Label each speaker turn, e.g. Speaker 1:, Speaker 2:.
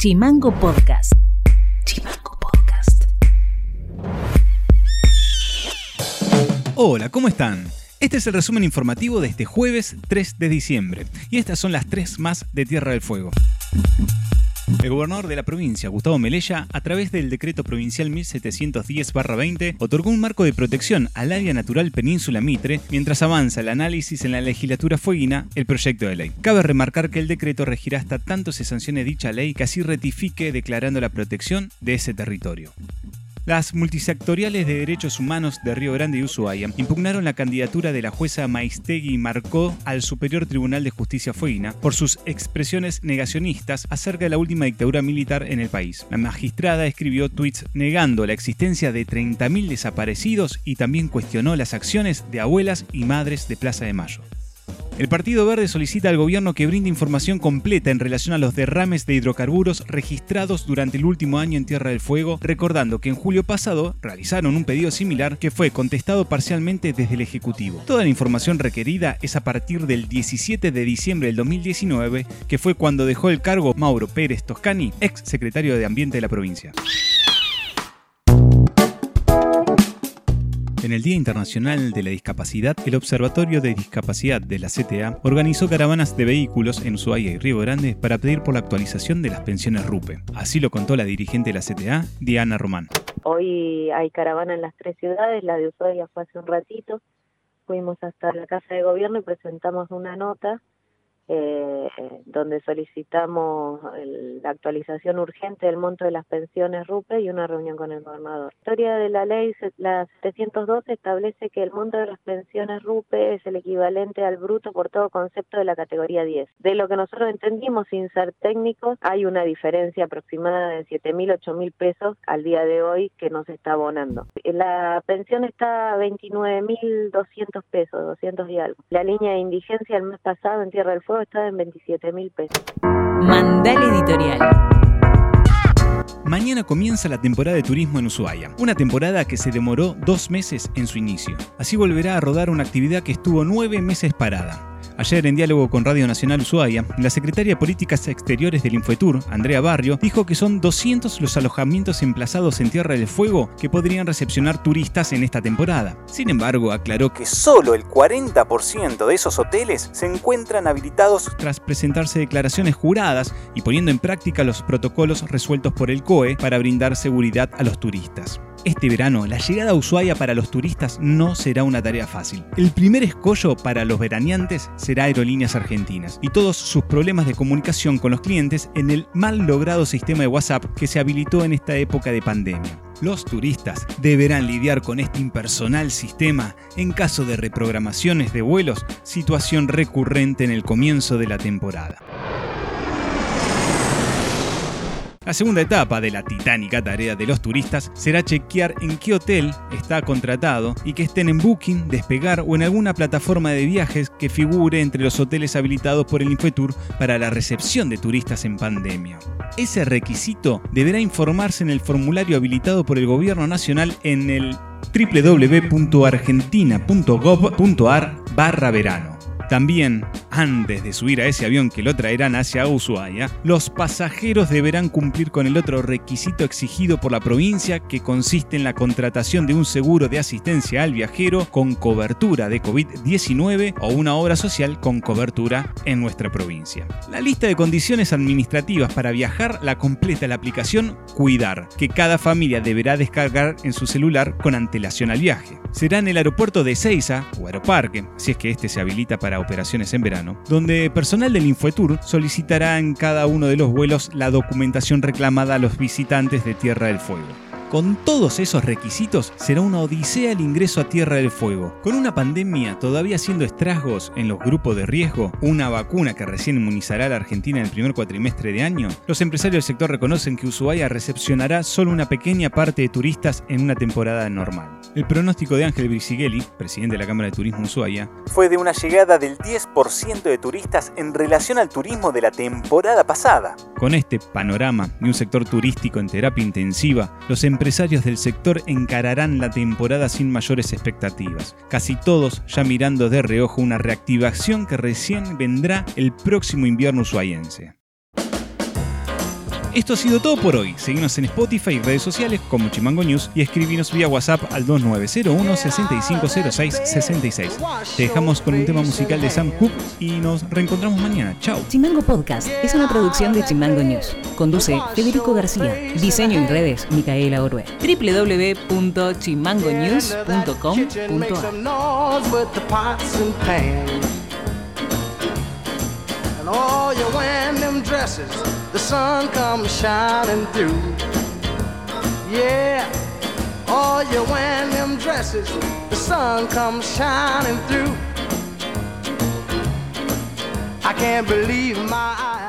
Speaker 1: Chimango Podcast. Chimango Podcast.
Speaker 2: Hola, ¿cómo están? Este es el resumen informativo de este jueves 3 de diciembre y estas son las tres más de Tierra del Fuego. El gobernador de la provincia, Gustavo Melella, a través del decreto provincial 1710-20, otorgó un marco de protección al área natural Península Mitre mientras avanza el análisis en la legislatura fueguina el proyecto de ley. Cabe remarcar que el decreto regirá hasta tanto se sancione dicha ley que así ratifique declarando la protección de ese territorio. Las multisectoriales de derechos humanos de Río Grande y Ushuaia impugnaron la candidatura de la jueza Maistegui Marcó al Superior Tribunal de Justicia Fueguina por sus expresiones negacionistas acerca de la última dictadura militar en el país. La magistrada escribió tweets negando la existencia de 30.000 desaparecidos y también cuestionó las acciones de abuelas y madres de Plaza de Mayo. El Partido Verde solicita al gobierno que brinde información completa en relación a los derrames de hidrocarburos registrados durante el último año en Tierra del Fuego, recordando que en julio pasado realizaron un pedido similar que fue contestado parcialmente desde el Ejecutivo. Toda la información requerida es a partir del 17 de diciembre del 2019, que fue cuando dejó el cargo Mauro Pérez Toscani, ex secretario de Ambiente de la provincia. En el Día Internacional de la Discapacidad, el Observatorio de Discapacidad de la CTA organizó caravanas de vehículos en Ushuaia y Río Grande para pedir por la actualización de las pensiones RUPE. Así lo contó la dirigente de la CTA, Diana Román.
Speaker 3: Hoy hay caravana en las tres ciudades, la de Ushuaia fue hace un ratito. Fuimos hasta la Casa de Gobierno y presentamos una nota eh, donde solicitamos la actualización urgente del monto de las pensiones RUPE y una reunión con el gobernador. La historia de la ley, la 712, establece que el monto de las pensiones RUPE es el equivalente al bruto por todo concepto de la categoría 10. De lo que nosotros entendimos, sin ser técnicos, hay una diferencia aproximada de 7 mil, 8 mil pesos al día de hoy que no se está abonando. La pensión está a 29 mil 200 pesos, 200 y algo. La línea de indigencia el mes pasado en Tierra del Fuego está en 27 mil pesos.
Speaker 1: Mandal Editorial.
Speaker 2: Mañana comienza la temporada de turismo en Ushuaia, una temporada que se demoró dos meses en su inicio. Así volverá a rodar una actividad que estuvo nueve meses parada. Ayer, en diálogo con Radio Nacional Ushuaia, la secretaria de Políticas Exteriores del Infotur, Andrea Barrio, dijo que son 200 los alojamientos emplazados en Tierra del Fuego que podrían recepcionar turistas en esta temporada. Sin embargo, aclaró que solo el 40% de esos hoteles se encuentran habilitados tras presentarse declaraciones juradas y poniendo en práctica los protocolos resueltos por el COE para brindar seguridad a los turistas. Este verano, la llegada a Ushuaia para los turistas no será una tarea fácil. El primer escollo para los veraneantes Aerolíneas Argentinas y todos sus problemas de comunicación con los clientes en el mal logrado sistema de WhatsApp que se habilitó en esta época de pandemia. Los turistas deberán lidiar con este impersonal sistema en caso de reprogramaciones de vuelos, situación recurrente en el comienzo de la temporada. La segunda etapa de la titánica tarea de los turistas será chequear en qué hotel está contratado y que estén en Booking, Despegar o en alguna plataforma de viajes que figure entre los hoteles habilitados por el Infetur para la recepción de turistas en pandemia. Ese requisito deberá informarse en el formulario habilitado por el Gobierno Nacional en el www.argentina.gov.ar barra verano. También, antes de subir a ese avión que lo traerán hacia Ushuaia, los pasajeros deberán cumplir con el otro requisito exigido por la provincia que consiste en la contratación de un seguro de asistencia al viajero con cobertura de COVID-19 o una obra social con cobertura en nuestra provincia. La lista de condiciones administrativas para viajar la completa la aplicación Cuidar, que cada familia deberá descargar en su celular con antelación al viaje. Será en el aeropuerto de Ceiza o Aeroparque, si es que este se habilita para operaciones en verano, donde personal del Infotour solicitará en cada uno de los vuelos la documentación reclamada a los visitantes de Tierra del Fuego. Con todos esos requisitos será una odisea el ingreso a Tierra del Fuego. Con una pandemia todavía haciendo estragos en los grupos de riesgo, una vacuna que recién inmunizará a la Argentina en el primer cuatrimestre de año, los empresarios del sector reconocen que Ushuaia recepcionará solo una pequeña parte de turistas en una temporada normal. El pronóstico de Ángel Brisighelli, presidente de la Cámara de Turismo Ushuaia, fue de una llegada del 10% de turistas en relación al turismo de la temporada pasada. Con este panorama de un sector turístico en terapia intensiva, los empresarios del sector encararán la temporada sin mayores expectativas, casi todos ya mirando de reojo una reactivación que recién vendrá el próximo invierno ushuaiense. Esto ha sido todo por hoy. Seguimos en Spotify y redes sociales como Chimango News y escribinos vía WhatsApp al 2901 6506 66. Te dejamos con un tema musical de Sam Cooke y nos reencontramos mañana. Chao.
Speaker 1: Chimango Podcast es una producción de Chimango News. Conduce Federico García. Diseño y redes Micaela Orue. www.chimangonews.com.ar all you're wearing them dresses, the sun comes shining through. Yeah, all you're wearing them dresses, the sun comes shining through. I can't believe my eyes.